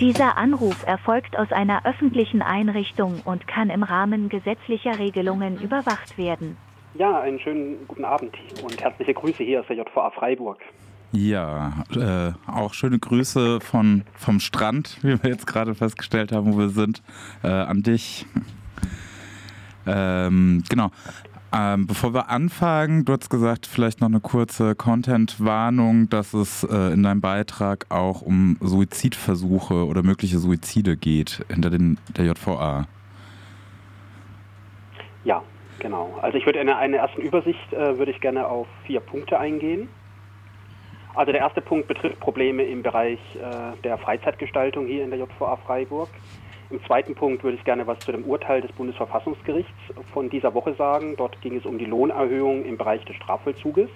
Dieser Anruf erfolgt aus einer öffentlichen Einrichtung und kann im Rahmen gesetzlicher Regelungen überwacht werden. Ja, einen schönen guten Abend und herzliche Grüße hier aus der JVA Freiburg. Ja, äh, auch schöne Grüße von, vom Strand, wie wir jetzt gerade festgestellt haben, wo wir sind, äh, an dich. Ähm, genau. Ähm, bevor wir anfangen, du hast gesagt, vielleicht noch eine kurze Content-Warnung, dass es äh, in deinem Beitrag auch um Suizidversuche oder mögliche Suizide geht hinter den, der JVA. Ja, genau. Also ich würde in einer ersten Übersicht äh, würde ich gerne auf vier Punkte eingehen. Also der erste Punkt betrifft Probleme im Bereich äh, der Freizeitgestaltung hier in der JVA Freiburg. Im zweiten Punkt würde ich gerne was zu dem Urteil des Bundesverfassungsgerichts von dieser Woche sagen. Dort ging es um die Lohnerhöhung im Bereich des Strafvollzuges.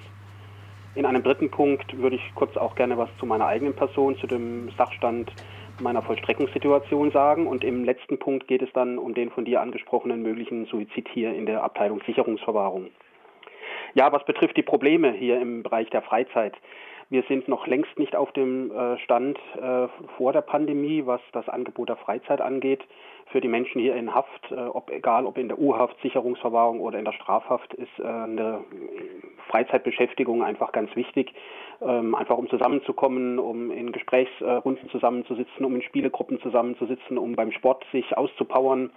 In einem dritten Punkt würde ich kurz auch gerne was zu meiner eigenen Person, zu dem Sachstand meiner Vollstreckungssituation sagen. Und im letzten Punkt geht es dann um den von dir angesprochenen möglichen Suizid hier in der Abteilung Sicherungsverwahrung. Ja, was betrifft die Probleme hier im Bereich der Freizeit. Wir sind noch längst nicht auf dem äh, Stand äh, vor der Pandemie, was das Angebot der Freizeit angeht. Für die Menschen hier in Haft, äh, ob, egal ob in der U-Haft, Sicherungsverwahrung oder in der Strafhaft, ist eine Freizeitbeschäftigung einfach ganz wichtig. Ähm, einfach um zusammenzukommen, um in Gesprächsrunden zusammenzusitzen, um in Spielegruppen zusammenzusitzen, um beim Sport sich auszupowern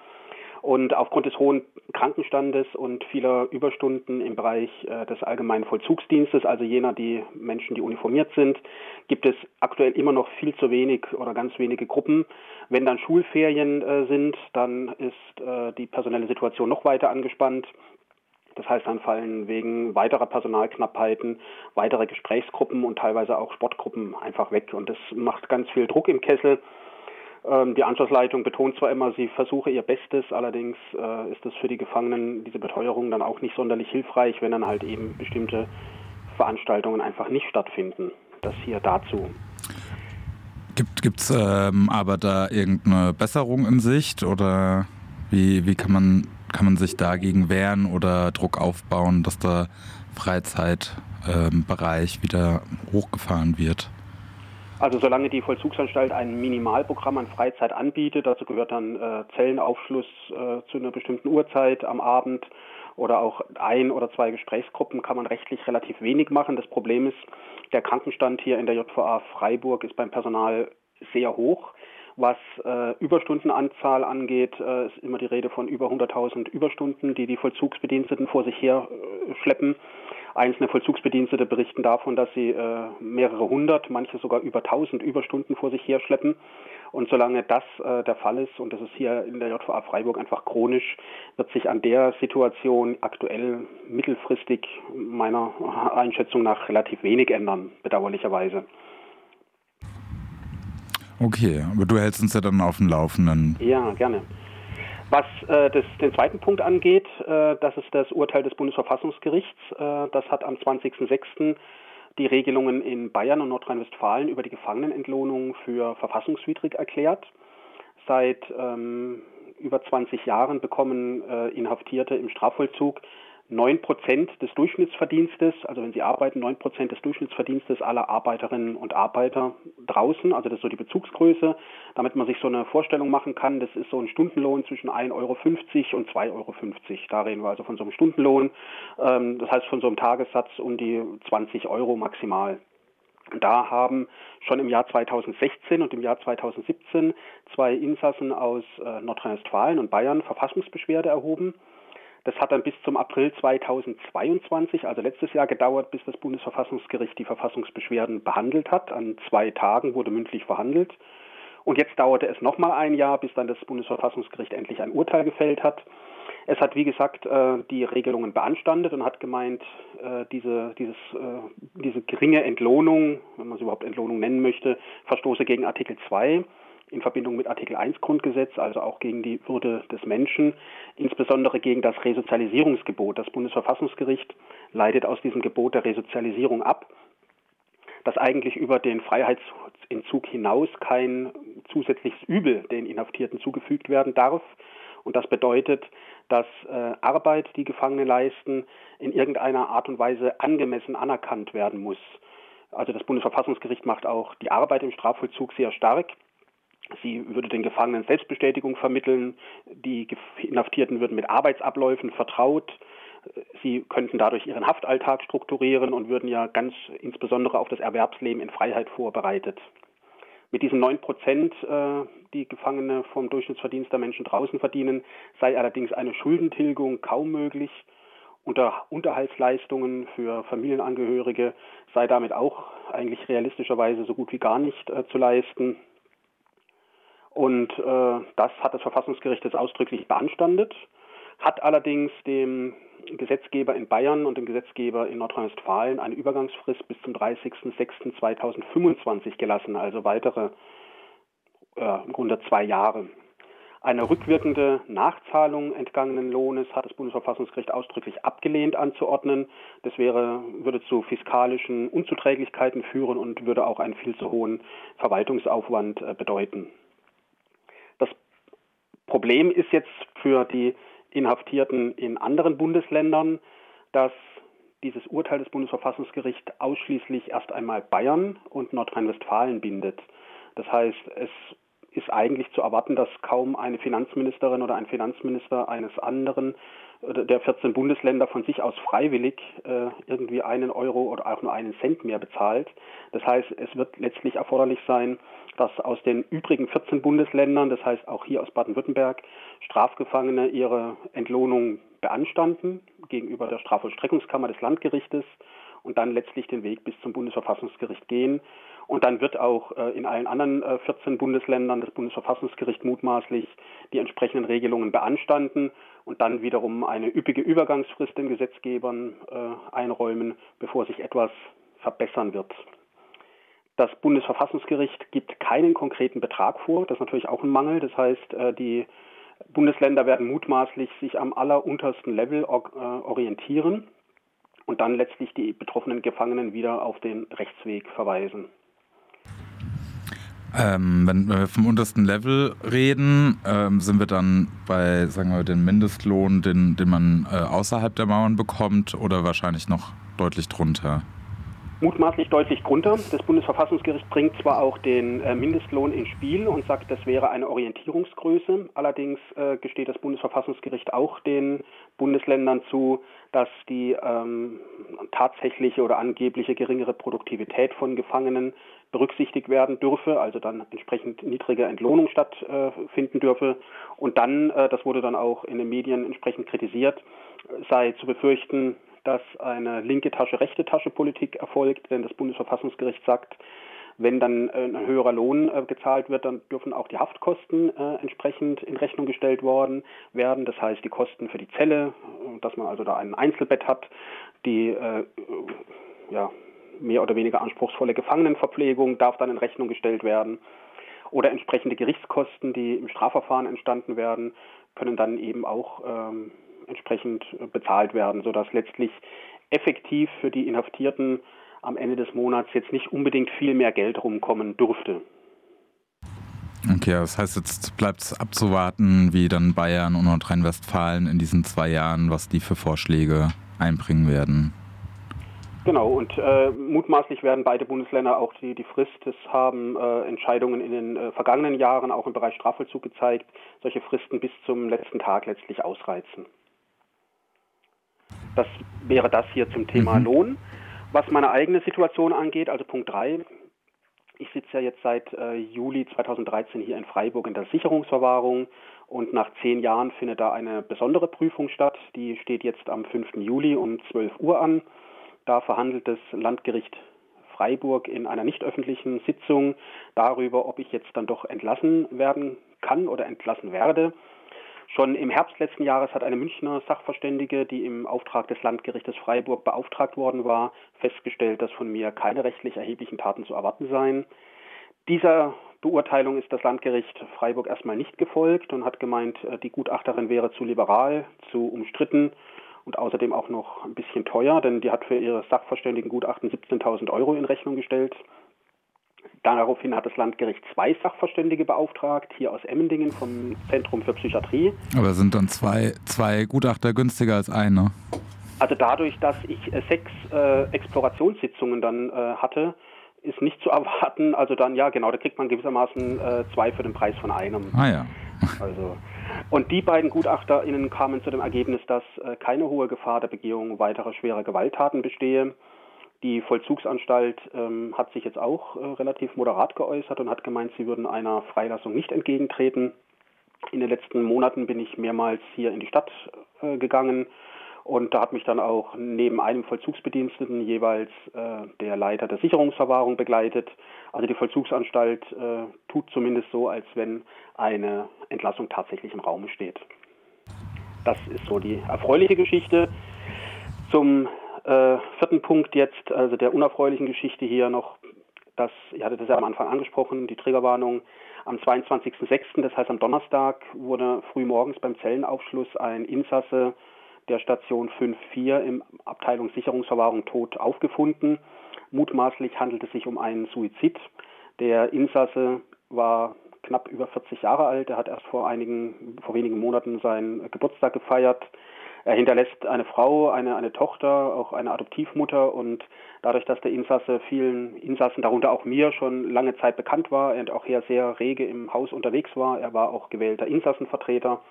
und aufgrund des hohen Krankenstandes und vieler Überstunden im Bereich äh, des allgemeinen Vollzugsdienstes, also jener, die Menschen, die uniformiert sind, gibt es aktuell immer noch viel zu wenig oder ganz wenige Gruppen. Wenn dann Schulferien äh, sind, dann ist äh, die personelle Situation noch weiter angespannt. Das heißt, dann fallen wegen weiterer Personalknappheiten weitere Gesprächsgruppen und teilweise auch Sportgruppen einfach weg. Und das macht ganz viel Druck im Kessel. Ähm, die Anschlussleitung betont zwar immer, sie versuche ihr Bestes, allerdings äh, ist es für die Gefangenen, diese Beteuerung dann auch nicht sonderlich hilfreich, wenn dann halt eben bestimmte Veranstaltungen einfach nicht stattfinden. Das hier dazu. Gibt es ähm, aber da irgendeine Besserung in Sicht oder wie, wie kann, man, kann man sich dagegen wehren oder Druck aufbauen, dass der Freizeitbereich ähm, wieder hochgefahren wird? Also solange die Vollzugsanstalt ein Minimalprogramm an Freizeit anbietet, dazu gehört dann äh, Zellenaufschluss äh, zu einer bestimmten Uhrzeit am Abend oder auch ein oder zwei Gesprächsgruppen, kann man rechtlich relativ wenig machen. Das Problem ist, der Krankenstand hier in der JVA Freiburg ist beim Personal sehr hoch. Was äh, Überstundenanzahl angeht, äh, ist immer die Rede von über 100.000 Überstunden, die die Vollzugsbediensteten vor sich her äh, schleppen. Einzelne Vollzugsbedienstete berichten davon, dass sie äh, mehrere hundert, manche sogar über tausend Überstunden vor sich herschleppen. Und solange das äh, der Fall ist, und das ist hier in der JVA Freiburg einfach chronisch, wird sich an der Situation aktuell mittelfristig meiner Einschätzung nach relativ wenig ändern, bedauerlicherweise. Okay, aber du hältst uns ja dann auf dem Laufenden. Ja, gerne. Was äh, das, den zweiten Punkt angeht, äh, das ist das Urteil des Bundesverfassungsgerichts. Äh, das hat am 20.06. die Regelungen in Bayern und Nordrhein-Westfalen über die Gefangenenentlohnung für verfassungswidrig erklärt. Seit ähm, über 20 Jahren bekommen äh, Inhaftierte im Strafvollzug 9 Prozent des Durchschnittsverdienstes, also wenn sie arbeiten, 9 Prozent des Durchschnittsverdienstes aller Arbeiterinnen und Arbeiter draußen, also das ist so die Bezugsgröße, damit man sich so eine Vorstellung machen kann, das ist so ein Stundenlohn zwischen 1,50 Euro und 2,50 Euro. Da reden wir also von so einem Stundenlohn, ähm, das heißt von so einem Tagessatz um die 20 Euro maximal. Da haben schon im Jahr 2016 und im Jahr 2017 zwei Insassen aus äh, Nordrhein-Westfalen und Bayern Verfassungsbeschwerde erhoben. Das hat dann bis zum April 2022, also letztes Jahr, gedauert, bis das Bundesverfassungsgericht die Verfassungsbeschwerden behandelt hat. An zwei Tagen wurde mündlich verhandelt. Und jetzt dauerte es nochmal ein Jahr, bis dann das Bundesverfassungsgericht endlich ein Urteil gefällt hat. Es hat, wie gesagt, äh, die Regelungen beanstandet und hat gemeint, äh, diese, dieses, äh, diese geringe Entlohnung, wenn man sie überhaupt Entlohnung nennen möchte, verstoße gegen Artikel 2 in Verbindung mit Artikel 1 Grundgesetz, also auch gegen die Würde des Menschen, insbesondere gegen das Resozialisierungsgebot. Das Bundesverfassungsgericht leitet aus diesem Gebot der Resozialisierung ab, dass eigentlich über den Freiheitsentzug hinaus kein zusätzliches Übel den Inhaftierten zugefügt werden darf. Und das bedeutet, dass äh, Arbeit, die Gefangene leisten, in irgendeiner Art und Weise angemessen anerkannt werden muss. Also das Bundesverfassungsgericht macht auch die Arbeit im Strafvollzug sehr stark Sie würde den Gefangenen Selbstbestätigung vermitteln. Die Inhaftierten würden mit Arbeitsabläufen vertraut. Sie könnten dadurch ihren Haftalltag strukturieren und würden ja ganz insbesondere auf das Erwerbsleben in Freiheit vorbereitet. Mit diesen neun Prozent, äh, die Gefangene vom Durchschnittsverdienst der Menschen draußen verdienen, sei allerdings eine Schuldentilgung kaum möglich. Unter Unterhaltsleistungen für Familienangehörige sei damit auch eigentlich realistischerweise so gut wie gar nicht äh, zu leisten. Und äh, das hat das Verfassungsgericht jetzt ausdrücklich beanstandet, hat allerdings dem Gesetzgeber in Bayern und dem Gesetzgeber in Nordrhein-Westfalen eine Übergangsfrist bis zum 30.06.2025 gelassen, also weitere äh, im Grunde zwei Jahre. Eine rückwirkende Nachzahlung entgangenen Lohnes hat das Bundesverfassungsgericht ausdrücklich abgelehnt anzuordnen. Das wäre, würde zu fiskalischen Unzuträglichkeiten führen und würde auch einen viel zu hohen Verwaltungsaufwand äh, bedeuten. Problem ist jetzt für die Inhaftierten in anderen Bundesländern, dass dieses Urteil des Bundesverfassungsgerichts ausschließlich erst einmal Bayern und Nordrhein-Westfalen bindet. Das heißt, es ist eigentlich zu erwarten, dass kaum eine Finanzministerin oder ein Finanzminister eines anderen der 14 Bundesländer von sich aus freiwillig äh, irgendwie einen Euro oder auch nur einen Cent mehr bezahlt. Das heißt, es wird letztlich erforderlich sein, dass aus den übrigen 14 Bundesländern, das heißt auch hier aus Baden-Württemberg, Strafgefangene ihre Entlohnung beanstanden gegenüber der Strafvollstreckungskammer des Landgerichtes und dann letztlich den Weg bis zum Bundesverfassungsgericht gehen. Und dann wird auch äh, in allen anderen äh, 14 Bundesländern das Bundesverfassungsgericht mutmaßlich die entsprechenden Regelungen beanstanden und dann wiederum eine üppige Übergangsfrist den Gesetzgebern äh, einräumen, bevor sich etwas verbessern wird. Das Bundesverfassungsgericht gibt keinen konkreten Betrag vor. Das ist natürlich auch ein Mangel. Das heißt, äh, die Bundesländer werden mutmaßlich sich am alleruntersten Level äh, orientieren und dann letztlich die betroffenen Gefangenen wieder auf den Rechtsweg verweisen. Ähm, wenn wir vom untersten Level reden, ähm, sind wir dann bei, sagen wir, den Mindestlohn, den, den man äh, außerhalb der Mauern bekommt oder wahrscheinlich noch deutlich drunter? Mutmaßlich deutlich drunter. Das Bundesverfassungsgericht bringt zwar auch den äh, Mindestlohn ins Spiel und sagt, das wäre eine Orientierungsgröße. Allerdings äh, gesteht das Bundesverfassungsgericht auch den Bundesländern zu, dass die ähm, tatsächliche oder angebliche geringere Produktivität von Gefangenen berücksichtigt werden dürfe, also dann entsprechend niedrige Entlohnung stattfinden dürfe. Und dann, äh, das wurde dann auch in den Medien entsprechend kritisiert, sei zu befürchten, dass eine linke Tasche, rechte Tasche Politik erfolgt, denn das Bundesverfassungsgericht sagt, wenn dann äh, ein höherer Lohn äh, gezahlt wird, dann dürfen auch die Haftkosten äh, entsprechend in Rechnung gestellt worden werden. Das heißt, die Kosten für die Zelle, dass man also da ein Einzelbett hat, die äh, ja, mehr oder weniger anspruchsvolle Gefangenenverpflegung darf dann in Rechnung gestellt werden. Oder entsprechende Gerichtskosten, die im Strafverfahren entstanden werden, können dann eben auch ähm, entsprechend bezahlt werden, sodass letztlich effektiv für die Inhaftierten am Ende des Monats jetzt nicht unbedingt viel mehr Geld rumkommen dürfte. Okay, das heißt, jetzt bleibt es abzuwarten, wie dann Bayern und Nordrhein-Westfalen in diesen zwei Jahren, was die für Vorschläge einbringen werden. Genau, und äh, mutmaßlich werden beide Bundesländer auch die, die Frist, es haben äh, Entscheidungen in den äh, vergangenen Jahren auch im Bereich Strafvollzug gezeigt, solche Fristen bis zum letzten Tag letztlich ausreizen. Das wäre das hier zum Thema mhm. Lohn. Was meine eigene Situation angeht, also Punkt 3, ich sitze ja jetzt seit äh, Juli 2013 hier in Freiburg in der Sicherungsverwahrung und nach zehn Jahren findet da eine besondere Prüfung statt. Die steht jetzt am 5. Juli um 12 Uhr an. Da verhandelt das Landgericht Freiburg in einer nicht öffentlichen Sitzung darüber, ob ich jetzt dann doch entlassen werden kann oder entlassen werde. Schon im Herbst letzten Jahres hat eine Münchner Sachverständige, die im Auftrag des Landgerichtes Freiburg beauftragt worden war, festgestellt, dass von mir keine rechtlich erheblichen Taten zu erwarten seien. Dieser Beurteilung ist das Landgericht Freiburg erstmal nicht gefolgt und hat gemeint, äh, die Gutachterin wäre zu liberal, zu umstritten und außerdem auch noch ein bisschen teuer, denn die hat für ihre Sachverständigengutachten 17.000 Euro in Rechnung gestellt. Daraufhin hat das Landgericht zwei Sachverständige beauftragt, hier aus Emmendingen vom Zentrum für Psychiatrie. Aber sind dann zwei, zwei Gutachter günstiger als eine? Also dadurch, dass ich äh, sechs äh, Explorationssitzungen dann äh, hatte, ist nicht zu erwarten. Also dann, ja, genau, da kriegt man gewissermaßen äh, zwei für den Preis von einem. Ah ja. Also, und die beiden GutachterInnen kamen zu dem Ergebnis, dass äh, keine hohe Gefahr der Begehung weiterer schwerer Gewalttaten bestehe. Die Vollzugsanstalt ähm, hat sich jetzt auch äh, relativ moderat geäußert und hat gemeint, sie würden einer Freilassung nicht entgegentreten. In den letzten Monaten bin ich mehrmals hier in die Stadt äh, gegangen und da hat mich dann auch neben einem Vollzugsbediensteten jeweils äh, der Leiter der Sicherungsverwahrung begleitet. Also die Vollzugsanstalt äh, tut zumindest so, als wenn eine Entlassung tatsächlich im Raum steht. Das ist so die erfreuliche Geschichte. Zum äh, vierten Punkt jetzt, also der unerfreulichen Geschichte hier noch, das, ich hatte das ja am Anfang angesprochen, die Triggerwarnung. Am 22.06., das heißt am Donnerstag, wurde früh morgens beim Zellenaufschluss ein Insasse der Station 5-4 im Abteilung Sicherungsverwahrung tot aufgefunden. Mutmaßlich handelt es sich um einen Suizid. Der Insasse war knapp über 40 Jahre alt. Er hat erst vor einigen, vor wenigen Monaten seinen Geburtstag gefeiert. Er hinterlässt eine Frau, eine, eine Tochter, auch eine Adoptivmutter und dadurch, dass der Insasse vielen Insassen, darunter auch mir, schon lange Zeit bekannt war und auch hier sehr rege im Haus unterwegs war, er war auch gewählter Insassenvertreter,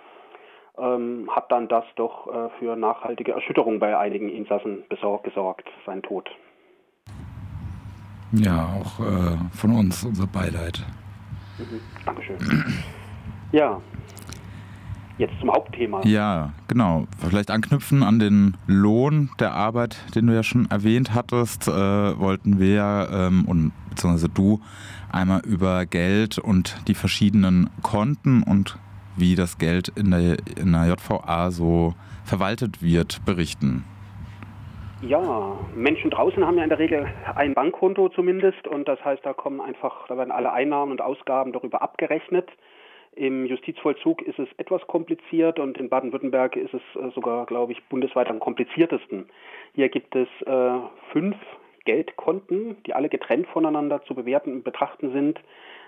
ähm, hat dann das doch äh, für nachhaltige Erschütterung bei einigen Insassen besorgt, gesorgt, sein Tod. Ja, auch äh, von uns unser Beileid. Mhm. Dankeschön. ja, jetzt zum Hauptthema. Ja, genau. Vielleicht anknüpfen an den Lohn der Arbeit, den du ja schon erwähnt hattest, äh, wollten wir ähm, und beziehungsweise du einmal über Geld und die verschiedenen Konten und wie das Geld in der, in der JVA so verwaltet wird, berichten. Ja, Menschen draußen haben ja in der Regel ein Bankkonto zumindest und das heißt, da kommen einfach, da werden alle Einnahmen und Ausgaben darüber abgerechnet. Im Justizvollzug ist es etwas kompliziert und in Baden-Württemberg ist es äh, sogar, glaube ich, bundesweit am kompliziertesten. Hier gibt es äh, fünf Geldkonten, die alle getrennt voneinander zu bewerten und betrachten sind.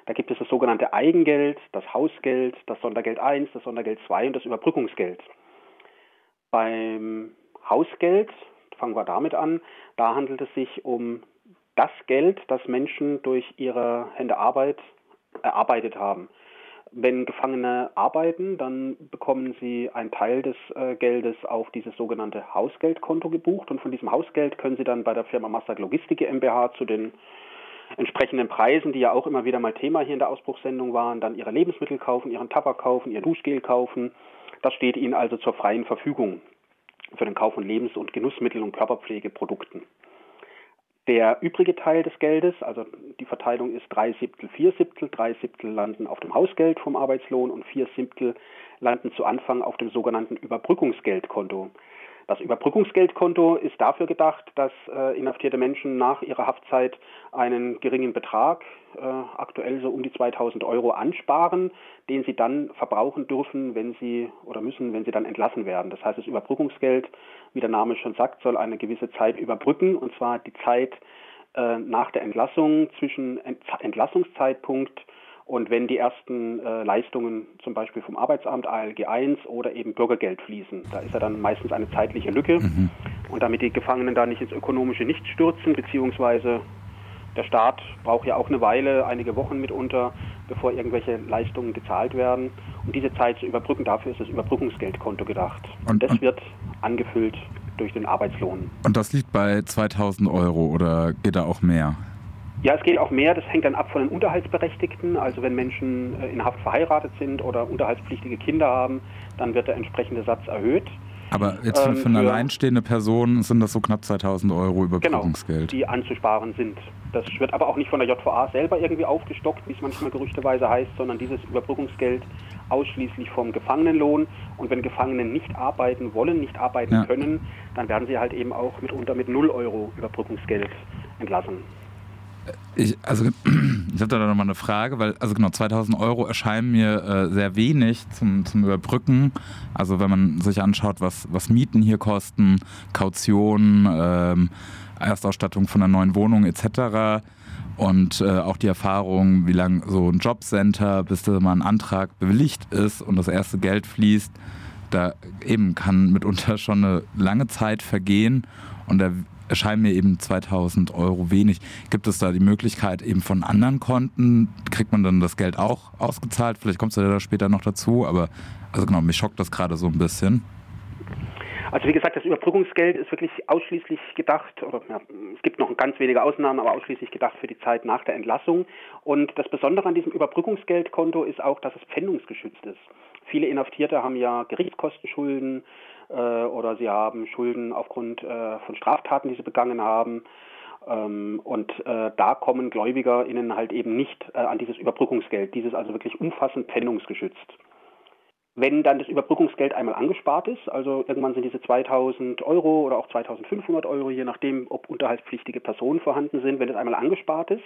Da gibt es das sogenannte Eigengeld, das Hausgeld, das Sondergeld 1, das Sondergeld 2 und das Überbrückungsgeld. Beim Hausgeld, fangen wir damit an, da handelt es sich um das Geld, das Menschen durch ihre Hände Arbeit erarbeitet haben. Wenn Gefangene arbeiten, dann bekommen sie einen Teil des äh, Geldes auf dieses sogenannte Hausgeldkonto gebucht und von diesem Hausgeld können sie dann bei der Firma Master Logistik GmbH zu den entsprechenden Preisen, die ja auch immer wieder mal Thema hier in der Ausbruchssendung waren, dann ihre Lebensmittel kaufen, ihren Tabak kaufen, ihr Duschgel kaufen. Das steht ihnen also zur freien Verfügung für den Kauf von Lebens- und Genussmittel- und Körperpflegeprodukten. Der übrige Teil des Geldes, also die Verteilung ist drei Siebtel, vier Siebtel. Drei Siebtel landen auf dem Hausgeld vom Arbeitslohn und vier Siebtel landen zu Anfang auf dem sogenannten Überbrückungsgeldkonto. Das Überbrückungsgeldkonto ist dafür gedacht, dass äh, inhaftierte Menschen nach ihrer Haftzeit einen geringen Betrag, äh, aktuell so um die 2000 Euro, ansparen, den sie dann verbrauchen dürfen, wenn sie oder müssen, wenn sie dann entlassen werden. Das heißt, das Überbrückungsgeld, wie der Name schon sagt, soll eine gewisse Zeit überbrücken, und zwar die Zeit äh, nach der Entlassung zwischen Entlassungszeitpunkt und wenn die ersten äh, Leistungen zum Beispiel vom Arbeitsamt ALG 1 oder eben Bürgergeld fließen, da ist ja dann meistens eine zeitliche Lücke. Mhm. Und damit die Gefangenen da nicht ins ökonomische Nicht stürzen, beziehungsweise der Staat braucht ja auch eine Weile, einige Wochen mitunter, bevor irgendwelche Leistungen gezahlt werden. Um diese Zeit zu überbrücken, dafür ist das Überbrückungsgeldkonto gedacht. Und, und das wird angefüllt durch den Arbeitslohn. Und das liegt bei 2000 Euro oder geht da auch mehr? Ja, es geht auch mehr. Das hängt dann ab von den Unterhaltsberechtigten. Also wenn Menschen äh, in Haft verheiratet sind oder unterhaltspflichtige Kinder haben, dann wird der entsprechende Satz erhöht. Aber jetzt für, ähm, für eine alleinstehende Person sind das so knapp 2000 Euro Überbrückungsgeld. Genau, die anzusparen sind. Das wird aber auch nicht von der JVA selber irgendwie aufgestockt, wie es manchmal gerüchteweise heißt, sondern dieses Überbrückungsgeld ausschließlich vom Gefangenenlohn. Und wenn Gefangene nicht arbeiten wollen, nicht arbeiten ja. können, dann werden sie halt eben auch mitunter mit 0 Euro Überbrückungsgeld entlassen. Ich, also, ich habe da noch mal eine Frage, weil, also genau, 2000 Euro erscheinen mir äh, sehr wenig zum, zum Überbrücken. Also, wenn man sich anschaut, was, was Mieten hier kosten, Kaution, ähm, Erstausstattung von einer neuen Wohnung etc. Und äh, auch die Erfahrung, wie lange so ein Jobcenter, bis da mal ein Antrag bewilligt ist und das erste Geld fließt, da eben kann mitunter schon eine lange Zeit vergehen und da erscheinen mir eben 2000 Euro wenig. Gibt es da die Möglichkeit eben von anderen Konten, kriegt man dann das Geld auch ausgezahlt? Vielleicht kommst du ja da später noch dazu, aber also genau, mich schockt das gerade so ein bisschen. Also wie gesagt, das Überbrückungsgeld ist wirklich ausschließlich gedacht, oder ja, es gibt noch ganz wenige Ausnahmen, aber ausschließlich gedacht für die Zeit nach der Entlassung. Und das Besondere an diesem Überbrückungsgeldkonto ist auch, dass es pfändungsgeschützt ist. Viele Inhaftierte haben ja Gerichtskostenschulden äh, oder sie haben Schulden aufgrund äh, von Straftaten, die sie begangen haben. Ähm, und äh, da kommen GläubigerInnen halt eben nicht äh, an dieses Überbrückungsgeld. Dieses also wirklich umfassend pfändungsgeschützt. Wenn dann das Überbrückungsgeld einmal angespart ist, also irgendwann sind diese 2000 Euro oder auch 2500 Euro, je nachdem, ob unterhaltspflichtige Personen vorhanden sind, wenn das einmal angespart ist,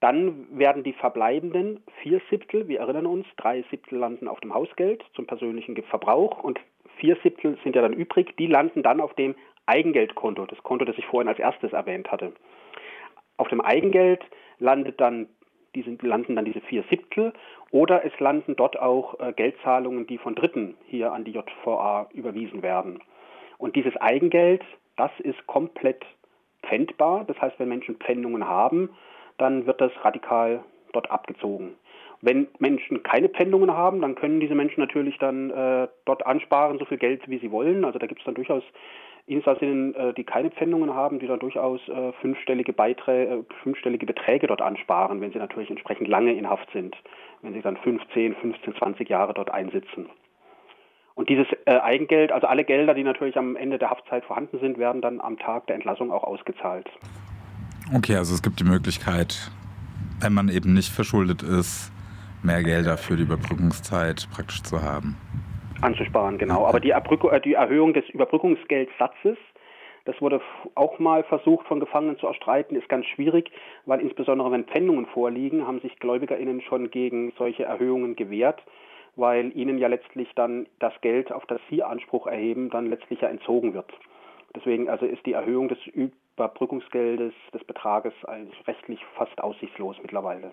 dann werden die verbleibenden vier Siebtel, wir erinnern uns, drei Siebtel landen auf dem Hausgeld zum persönlichen Verbrauch und vier Siebtel sind ja dann übrig, die landen dann auf dem Eigengeldkonto, das Konto, das ich vorhin als erstes erwähnt hatte. Auf dem Eigengeld landet dann die sind, landen dann diese vier Siebtel oder es landen dort auch äh, Geldzahlungen, die von Dritten hier an die JVA überwiesen werden. Und dieses Eigengeld, das ist komplett pfändbar. Das heißt, wenn Menschen Pfändungen haben, dann wird das radikal dort abgezogen. Wenn Menschen keine Pfändungen haben, dann können diese Menschen natürlich dann äh, dort ansparen, so viel Geld, wie sie wollen. Also da gibt es dann durchaus Insassinnen, äh, die keine Pfändungen haben, die dann durchaus äh, fünfstellige, Beiträge, äh, fünfstellige Beträge dort ansparen, wenn sie natürlich entsprechend lange in Haft sind, wenn sie dann 15, 15, 20 Jahre dort einsitzen. Und dieses Eigengeld, also alle Gelder, die natürlich am Ende der Haftzeit vorhanden sind, werden dann am Tag der Entlassung auch ausgezahlt. Okay, also es gibt die Möglichkeit, wenn man eben nicht verschuldet ist, mehr Gelder für die Überbrückungszeit praktisch zu haben. Anzusparen, genau. Aber die, äh, die Erhöhung des Überbrückungsgeldsatzes, das wurde auch mal versucht von Gefangenen zu erstreiten, ist ganz schwierig, weil insbesondere wenn Pfändungen vorliegen, haben sich GläubigerInnen schon gegen solche Erhöhungen gewehrt, weil ihnen ja letztlich dann das Geld, auf das sie Anspruch erheben, dann letztlich ja entzogen wird. Deswegen also ist die Erhöhung des Überbrückungsgeldes, des Betrages eigentlich rechtlich fast aussichtslos mittlerweile.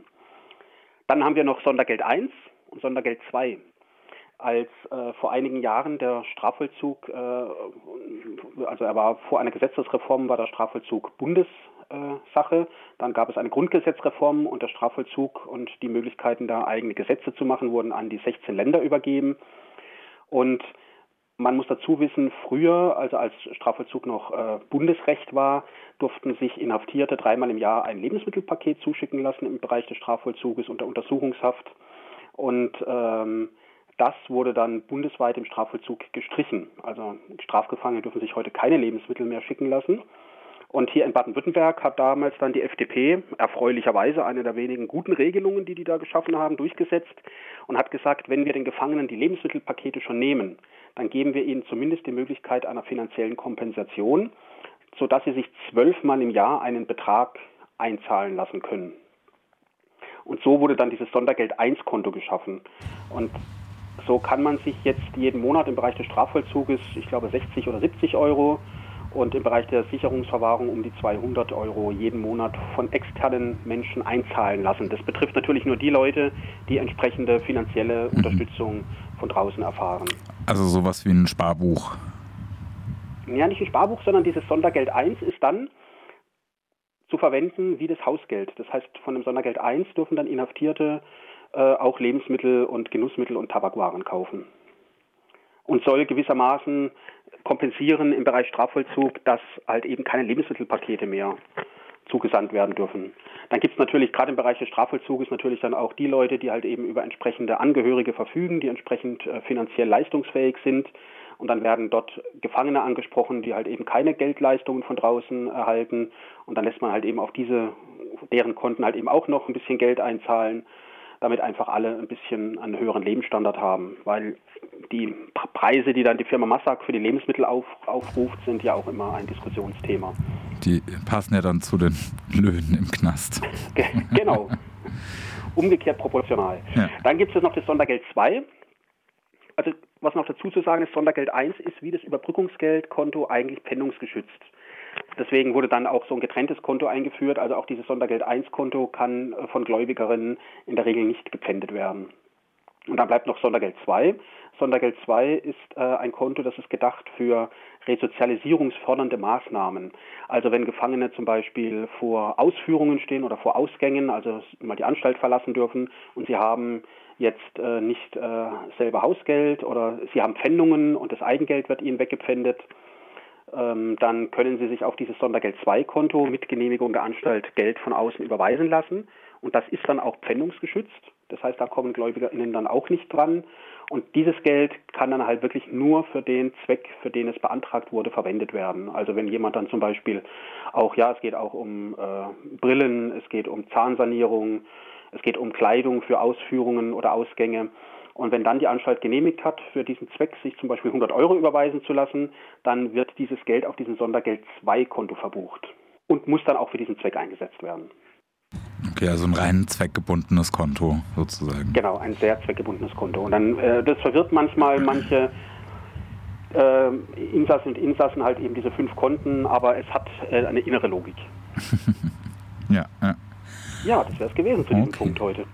Dann haben wir noch Sondergeld 1 und Sondergeld 2 als äh, vor einigen Jahren der Strafvollzug, äh, also er war vor einer Gesetzesreform, war der Strafvollzug Bundessache. Dann gab es eine Grundgesetzreform und der Strafvollzug und die Möglichkeiten, da eigene Gesetze zu machen, wurden an die 16 Länder übergeben. Und man muss dazu wissen, früher, also als Strafvollzug noch äh, Bundesrecht war, durften sich Inhaftierte dreimal im Jahr ein Lebensmittelpaket zuschicken lassen im Bereich des Strafvollzuges unter Untersuchungshaft. Und ähm, das wurde dann bundesweit im Strafvollzug gestrichen. Also Strafgefangene dürfen sich heute keine Lebensmittel mehr schicken lassen. Und hier in Baden-Württemberg hat damals dann die FDP erfreulicherweise eine der wenigen guten Regelungen, die die da geschaffen haben, durchgesetzt und hat gesagt, wenn wir den Gefangenen die Lebensmittelpakete schon nehmen, dann geben wir ihnen zumindest die Möglichkeit einer finanziellen Kompensation, sodass sie sich zwölfmal im Jahr einen Betrag einzahlen lassen können. Und so wurde dann dieses Sondergeld 1 Konto geschaffen. Und so kann man sich jetzt jeden Monat im Bereich des Strafvollzuges, ich glaube 60 oder 70 Euro und im Bereich der Sicherungsverwahrung um die 200 Euro jeden Monat von externen Menschen einzahlen lassen. Das betrifft natürlich nur die Leute, die entsprechende finanzielle mhm. Unterstützung von draußen erfahren. Also sowas wie ein Sparbuch. Ja, nicht ein Sparbuch, sondern dieses Sondergeld 1 ist dann zu verwenden wie das Hausgeld. Das heißt, von dem Sondergeld 1 dürfen dann Inhaftierte äh, auch Lebensmittel und Genussmittel und Tabakwaren kaufen. Und soll gewissermaßen kompensieren im Bereich Strafvollzug, dass halt eben keine Lebensmittelpakete mehr zugesandt werden dürfen. Dann gibt es natürlich gerade im Bereich des Strafvollzuges natürlich dann auch die Leute, die halt eben über entsprechende Angehörige verfügen, die entsprechend äh, finanziell leistungsfähig sind. Und dann werden dort Gefangene angesprochen, die halt eben keine Geldleistungen von draußen erhalten. Und dann lässt man halt eben auf diese, deren Konten halt eben auch noch ein bisschen Geld einzahlen damit einfach alle ein bisschen einen höheren Lebensstandard haben, weil die Preise, die dann die Firma Massak für die Lebensmittel auf, aufruft, sind ja auch immer ein Diskussionsthema. Die passen ja dann zu den Löhnen im Knast. genau. Umgekehrt proportional. Ja. Dann gibt es noch das Sondergeld 2. Also was noch dazu zu sagen ist, Sondergeld 1 ist wie das Überbrückungsgeldkonto eigentlich pennungsgeschützt. Deswegen wurde dann auch so ein getrenntes Konto eingeführt. Also auch dieses Sondergeld 1 Konto kann äh, von Gläubigerinnen in der Regel nicht gepfändet werden. Und dann bleibt noch Sondergeld 2. Sondergeld 2 ist äh, ein Konto, das ist gedacht für resozialisierungsfördernde Maßnahmen. Also wenn Gefangene zum Beispiel vor Ausführungen stehen oder vor Ausgängen, also mal die Anstalt verlassen dürfen und sie haben jetzt äh, nicht äh, selber Hausgeld oder sie haben Pfändungen und das Eigengeld wird ihnen weggepfändet, ähm, dann können sie sich auf dieses Sondergeld 2 Konto mit Genehmigung der Anstalt Geld von außen überweisen lassen und das ist dann auch pfändungsgeschützt. Das heißt, da kommen GläubigerInnen dann auch nicht dran. Und dieses Geld kann dann halt wirklich nur für den Zweck, für den es beantragt wurde, verwendet werden. Also wenn jemand dann zum Beispiel auch, ja, es geht auch um äh, Brillen, es geht um Zahnsanierung, es geht um Kleidung für Ausführungen oder Ausgänge. Und wenn dann die Anstalt genehmigt hat, für diesen Zweck sich zum Beispiel 100 Euro überweisen zu lassen, dann wird dieses Geld auf diesem Sondergeld 2 Konto verbucht und muss dann auch für diesen Zweck eingesetzt werden. Okay, also ein rein zweckgebundenes Konto sozusagen. Genau, ein sehr zweckgebundenes Konto. Und dann, äh, das verwirrt manchmal manche äh, Insassen und Insassen halt eben diese fünf Konten, aber es hat äh, eine innere Logik. ja, ja. Ja, das wäre es gewesen zu diesem Punkt heute.